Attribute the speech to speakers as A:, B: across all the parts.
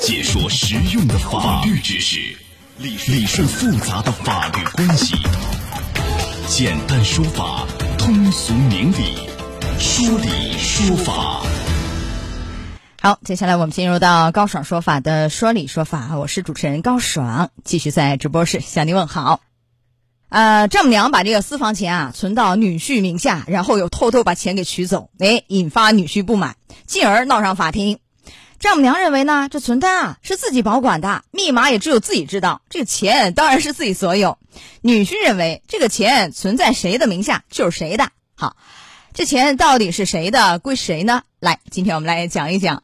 A: 解说实用的法律知识，理理顺复杂的法律关系，简单说法，通俗明理，说理说法。
B: 好，接下来我们进入到高爽说法的说理说法，我是主持人高爽，继续在直播室向您问好。呃，丈母娘把这个私房钱啊存到女婿名下，然后又偷偷把钱给取走，哎，引发女婿不满，进而闹上法庭。丈母娘认为呢，这存单啊是自己保管的，密码也只有自己知道，这个钱当然是自己所有。女婿认为这个钱存在谁的名下就是谁的。好，这钱到底是谁的，归谁呢？来，今天我们来讲一讲。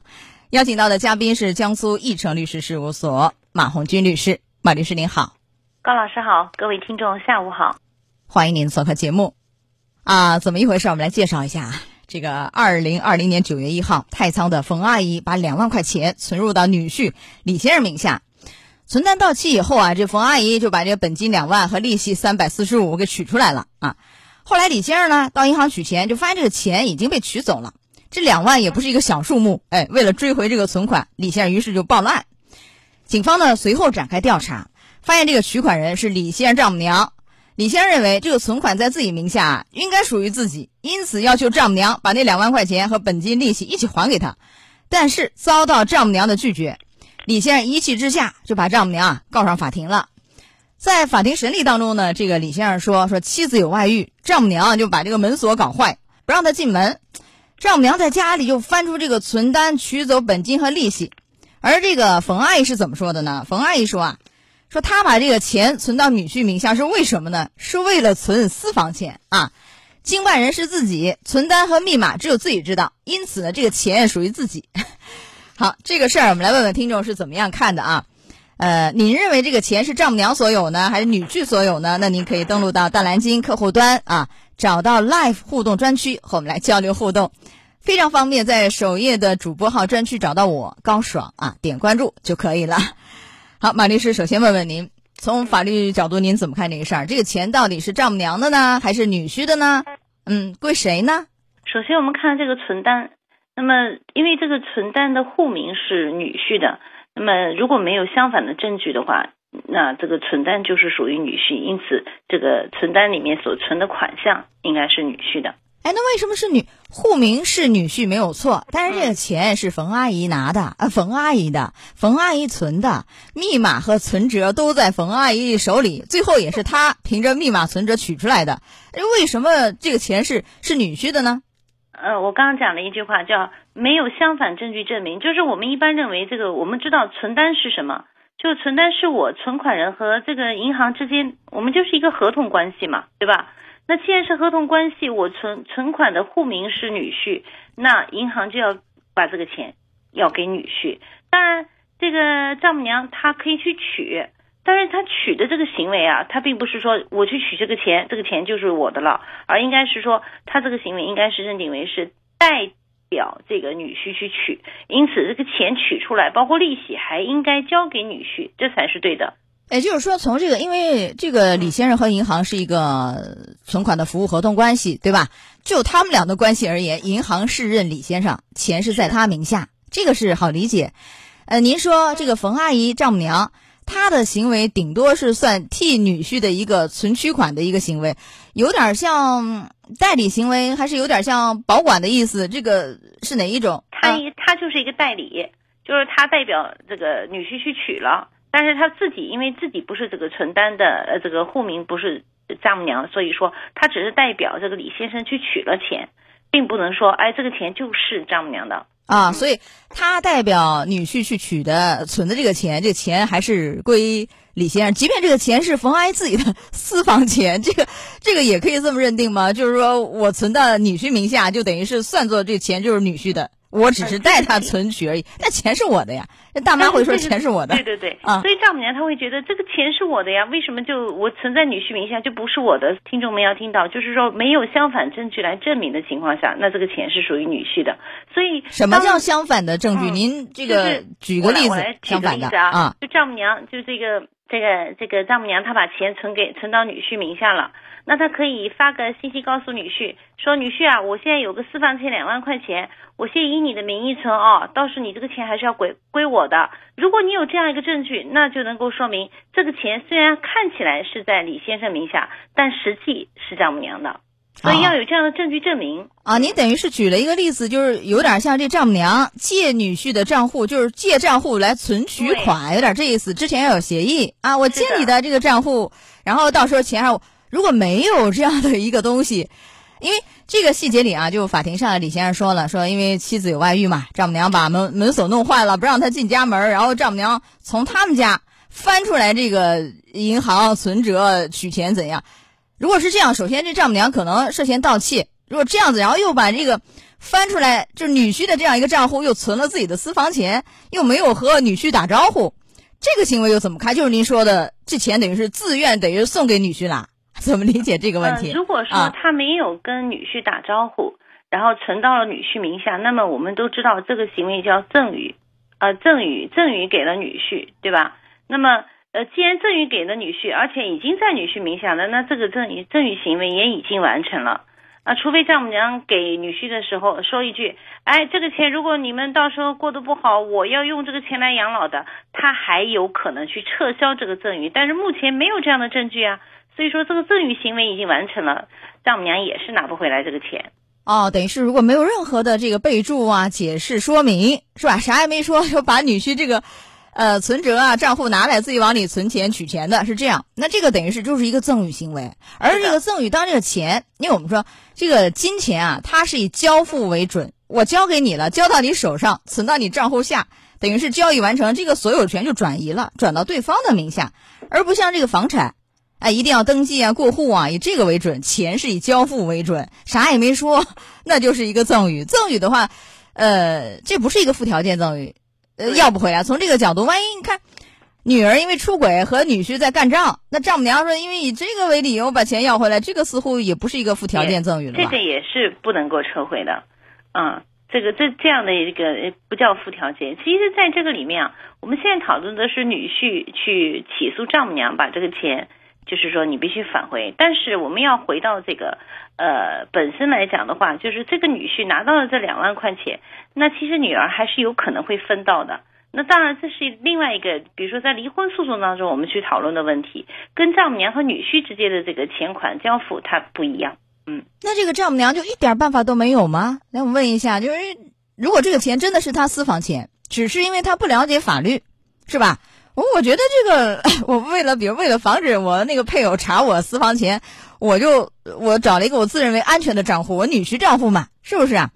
B: 邀请到的嘉宾是江苏义成律师事务所马红军律师，马律师您好。
C: 高老师好，各位听众下午好，
B: 欢迎您做客节目。啊，怎么一回事？我们来介绍一下。这个二零二零年九月一号，太仓的冯阿姨把两万块钱存入到女婿李先生名下，存单到期以后啊，这冯阿姨就把这个本金两万和利息三百四十五给取出来了啊。后来李先生呢到银行取钱，就发现这个钱已经被取走了，这两万也不是一个小数目，哎，为了追回这个存款，李先生于是就报了案。警方呢随后展开调查。发现这个取款人是李先生丈母娘，李先生认为这个存款在自己名下，应该属于自己，因此要求丈母娘把那两万块钱和本金利息一起还给他，但是遭到丈母娘的拒绝，李先生一气之下就把丈母娘啊告上法庭了。在法庭审理当中呢，这个李先生说说妻子有外遇，丈母娘就把这个门锁搞坏，不让他进门，丈母娘在家里就翻出这个存单取走本金和利息，而这个冯阿姨是怎么说的呢？冯阿姨说啊。说他把这个钱存到女婿名下是为什么呢？是为了存私房钱啊！经办人是自己，存单和密码只有自己知道，因此呢，这个钱属于自己。好，这个事儿我们来问问听众是怎么样看的啊？呃，您认为这个钱是丈母娘所有呢，还是女婿所有呢？那您可以登录到大蓝鲸客户端啊，找到 Live 互动专区和我们来交流互动，非常方便，在首页的主播号专区找到我高爽啊，点关注就可以了。好，马律师，首先问问您，从法律角度，您怎么看这个事儿？这个钱到底是丈母娘的呢，还是女婿的呢？嗯，归谁呢？
C: 首先，我们看这个存单，那么因为这个存单的户名是女婿的，那么如果没有相反的证据的话，那这个存单就是属于女婿，因此这个存单里面所存的款项应该是女婿的。
B: 哎，那为什么是女户名是女婿没有错？但是这个钱是冯阿姨拿的，呃，冯阿姨的，冯阿姨存的，密码和存折都在冯阿姨手里，最后也是她 凭着密码存折取出来的。为什么这个钱是是女婿的呢？
C: 呃，我刚刚讲了一句话，叫没有相反证据证明，就是我们一般认为这个，我们知道存单是什么，就存单是我存款人和这个银行之间，我们就是一个合同关系嘛，对吧？那既然是合同关系，我存存款的户名是女婿，那银行就要把这个钱要给女婿。当然，这个丈母娘她可以去取，但是她取的这个行为啊，她并不是说我去取这个钱，这个钱就是我的了，而应该是说她这个行为应该是认定为是代表这个女婿去取，因此这个钱取出来，包括利息还应该交给女婿，这才是对的。
B: 也就是说，从这个，因为这个李先生和银行是一个存款的服务合同关系，对吧？就他们俩的关系而言，银行是认李先生钱是在他名下，这个是好理解。呃，您说这个冯阿姨丈母娘，她的行为顶多是算替女婿的一个存取款的一个行为，有点像代理行为，还是有点像保管的意思？这个是哪一种？
C: 他他就是一个代理，就是他代表这个女婿去取了。但是他自己因为自己不是这个存单的呃这个户名不是丈母娘，所以说他只是代表这个李先生去取了钱，并不能说哎这个钱就是丈母娘的
B: 啊，所以他代表女婿去取的存的这个钱，这个钱还是归李先生，即便这个钱是冯阿姨自己的私房钱，这个这个也可以这么认定吗？就是说我存到女婿名下，就等于是算作这钱就是女婿的。我只是代他存取而已，那钱是我的呀。那大妈会说钱是我的，
C: 对对对，啊，所以丈母娘她会觉得这个钱是我的呀，为什么就我存在女婿名下就不是我的？听众们要听到，就是说没有相反证据来证明的情况下，那这个钱是属于女婿的。所以
B: 什么叫相反的证据？您这个举个例子，相反的
C: 啊，就丈母娘就这个这个这个丈母娘她把钱存给存到女婿名下了，那她可以发个信息告诉女婿说，女婿啊，我现在有个私房钱两万块钱，我先以你的名义存哦，到时你这个钱还是要归归我的。如果你有这样一个证据，那就能够说明这个钱虽然看起来是在李先生名下，但实际是丈母娘的。所以要有这样的证据证明
B: 啊！您等于是举了一个例子，就是有点像这丈母娘借女婿的账户，就是借账户来存取款，有点这意思。之前要有协议啊，我借你的这个账户，然后到时候钱上如果没有这样的一个东西，因为这个细节里啊，就法庭上李先生说了，说因为妻子有外遇嘛，丈母娘把门门锁弄坏了，不让他进家门，然后丈母娘从他们家翻出来这个银行存折取钱怎样？如果是这样，首先这丈母娘可能涉嫌盗窃。如果这样子，然后又把这个翻出来，就是女婿的这样一个账户，又存了自己的私房钱，又没有和女婿打招呼，这个行为又怎么看？就是您说的，这钱等于是自愿，等于送给女婿了，怎么理解这个问题？
C: 如果说他没有跟女婿打招呼，然后存到了女婿名下，那么我们都知道这个行为叫赠与，呃，赠与赠与给了女婿，对吧？那么。呃，既然赠与给了女婿，而且已经在女婿名下了，那这个赠与赠与行为也已经完成了啊。除非丈母娘给女婿的时候说一句：“哎，这个钱如果你们到时候过得不好，我要用这个钱来养老的。”他还有可能去撤销这个赠与，但是目前没有这样的证据啊。所以说，这个赠与行为已经完成了，丈母娘也是拿不回来这个钱。
B: 哦，等于是如果没有任何的这个备注啊、解释说明，是吧？啥也没说，就把女婿这个。呃，存折啊，账户拿来自己往里存钱取钱的是这样，那这个等于是就是一个赠与行为，而这个赠与当这个钱，因为我们说这个金钱啊，它是以交付为准，我交给你了，交到你手上，存到你账户下，等于是交易完成，这个所有权就转移了，转到对方的名下，而不像这个房产，哎，一定要登记啊，过户啊，以这个为准，钱是以交付为准，啥也没说，那就是一个赠与。赠与的话，呃，这不是一个附条件赠与。呃，要不回来。从这个角度，万一你看，女儿因为出轨和女婿在干仗，那丈母娘说因为以这个为理由把钱要回来，这个似乎也不是一个附条件赠与了
C: 这个也是不能够撤回的，嗯，这个这这样的一个不叫附条件。其实，在这个里面啊，我们现在讨论的是女婿去起诉丈母娘把这个钱，就是说你必须返回。但是我们要回到这个呃本身来讲的话，就是这个女婿拿到了这两万块钱。那其实女儿还是有可能会分到的。那当然，这是另外一个，比如说在离婚诉讼当中我们去讨论的问题，跟丈母娘和女婿之间的这个钱款交付它不一样。嗯，
B: 那这个丈母娘就一点办法都没有吗？来，我问一下，就是如果这个钱真的是他私房钱，只是因为他不了解法律，是吧？我我觉得这个，我为了比如为了防止我那个配偶查我私房钱，我就我找了一个我自认为安全的账户，我女婿账户嘛，是不是啊？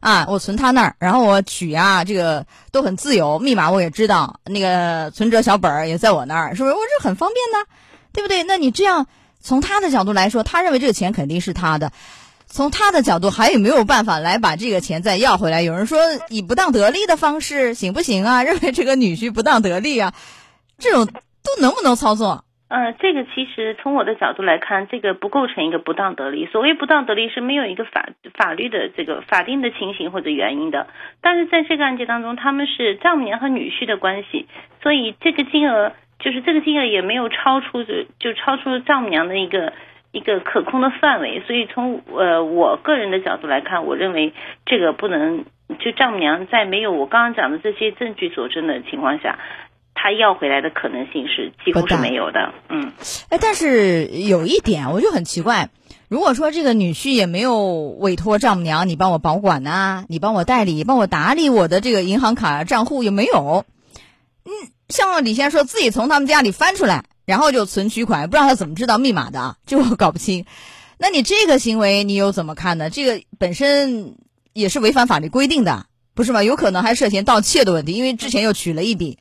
B: 啊，我存他那儿，然后我取啊，这个都很自由，密码我也知道，那个存折小本儿也在我那儿，是不是？我这很方便呢，对不对？那你这样从他的角度来说，他认为这个钱肯定是他的，从他的角度还有没有办法来把这个钱再要回来？有人说以不当得利的方式行不行啊？认为这个女婿不当得利啊，这种都能不能操作？
C: 呃，这个其实从我的角度来看，这个不构成一个不当得利。所谓不当得利是没有一个法法律的这个法定的情形或者原因的。但是在这个案件当中，他们是丈母娘和女婿的关系，所以这个金额就是这个金额也没有超出就就超出丈母娘的一个一个可控的范围。所以从呃我个人的角度来看，我认为这个不能就丈母娘在没有我刚刚讲的这些证据佐证的情况下。他要回来的可能性是几乎是没有的，嗯，
B: 哎，但是有一点我就很奇怪，如果说这个女婿也没有委托丈母娘，你帮我保管呐，你帮我代理，帮我打理我的这个银行卡账户也没有，嗯，像李先生说自己从他们家里翻出来，然后就存取款，不知道他怎么知道密码的，这我搞不清。那你这个行为你又怎么看呢？这个本身也是违反法律规定的，不是吗？有可能还涉嫌盗窃的问题，因为之前又取了一笔。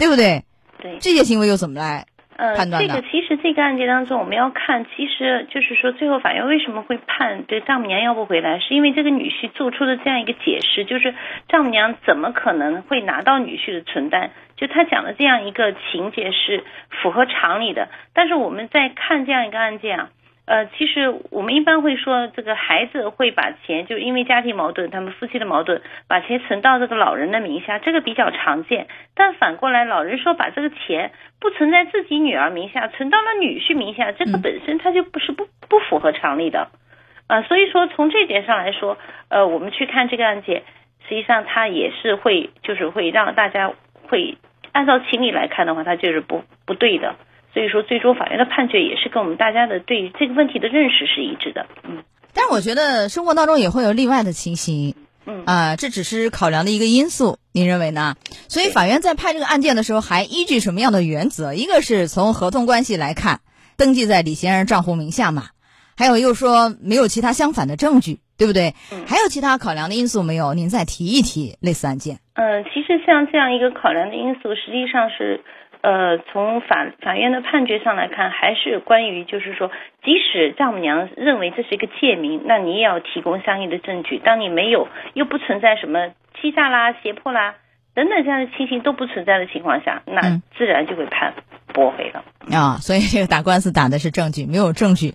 B: 对不对？
C: 对
B: 这些行为又怎么来判断
C: 的？这个其实这个案件当中，我们要看，其实就是说，最后法院为什么会判这丈母娘要不回来，是因为这个女婿做出的这样一个解释，就是丈母娘怎么可能会拿到女婿的存单？就他讲的这样一个情节是符合常理的。但是我们在看这样一个案件啊，呃，其实我们一般会说，这个孩子会把钱，就是因为家庭矛盾，他们夫妻的矛盾，把钱存到这个老人的名下，这个比较常见。但反过来，老人说把这个钱不存在自己女儿名下，存到了女婿名下，这个本身它就不是不不符合常理的。啊，所以说从这点上来说，呃，我们去看这个案件，实际上它也是会，就是会让大家会按照情理来看的话，它就是不不对的。所以说，最终法院的判决也是跟我们大家的对于这个问题的认识是一致的。嗯，
B: 但是我觉得生活当中也会有例外的情形。
C: 嗯
B: 啊，这只是考量的一个因素，您认为呢？所以法院在判这个案件的时候，还依据什么样的原则？一个是从合同关系来看，登记在李先生账户名下嘛，还有又说没有其他相反的证据，对不对？
C: 嗯
B: 还有其他考量的因素没有？您再提一提类似案件。
C: 呃，其实像这样一个考量的因素，实际上是，呃，从法法院的判决上来看，还是关于就是说，即使丈母娘认为这是一个借名，那你也要提供相应的证据。当你没有，又不存在什么欺诈啦、胁迫啦等等这样的情形都不存在的情况下，那
B: 嗯
C: 自然就会判驳回了。
B: 啊，所以这个打官司打的是证据，没有证据，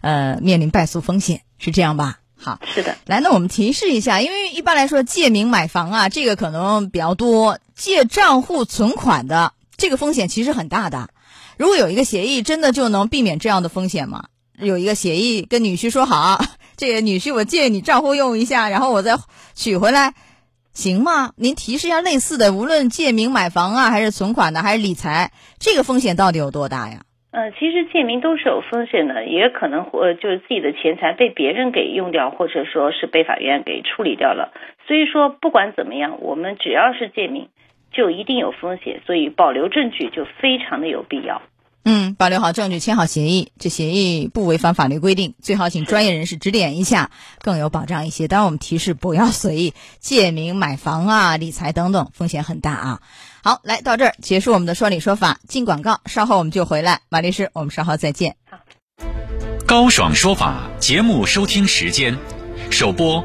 B: 呃，面临败诉风险，是这样吧？好，
C: 是的，
B: 来，那我们提示一下，因为一般来说借名买房啊，这个可能比较多，借账户存款的这个风险其实很大的。如果有一个协议，真的就能避免这样的风险吗？有一个协议跟女婿说好，这个女婿我借你账户用一下，然后我再取回来，行吗？您提示一下类似的，无论借名买房啊，还是存款的，还是理财，这个风险到底有多大呀？
C: 呃，其实借名都是有风险的，也可能或就是自己的钱财被别人给用掉，或者说是被法院给处理掉了。所以说，不管怎么样，我们只要是借名，就一定有风险，所以保留证据就非常的有必要。
B: 嗯，保留好证据，签好协议，这协议不违反法律规定，最好请专业人士指点一下，更有保障一些。当然，我们提示不要随意借名买房啊、理财等等，风险很大啊。好，来到这儿结束我们的说理说法，进广告，稍后我们就回来。马律师，我们稍后再见。
A: 高爽说法节目收听时间：首播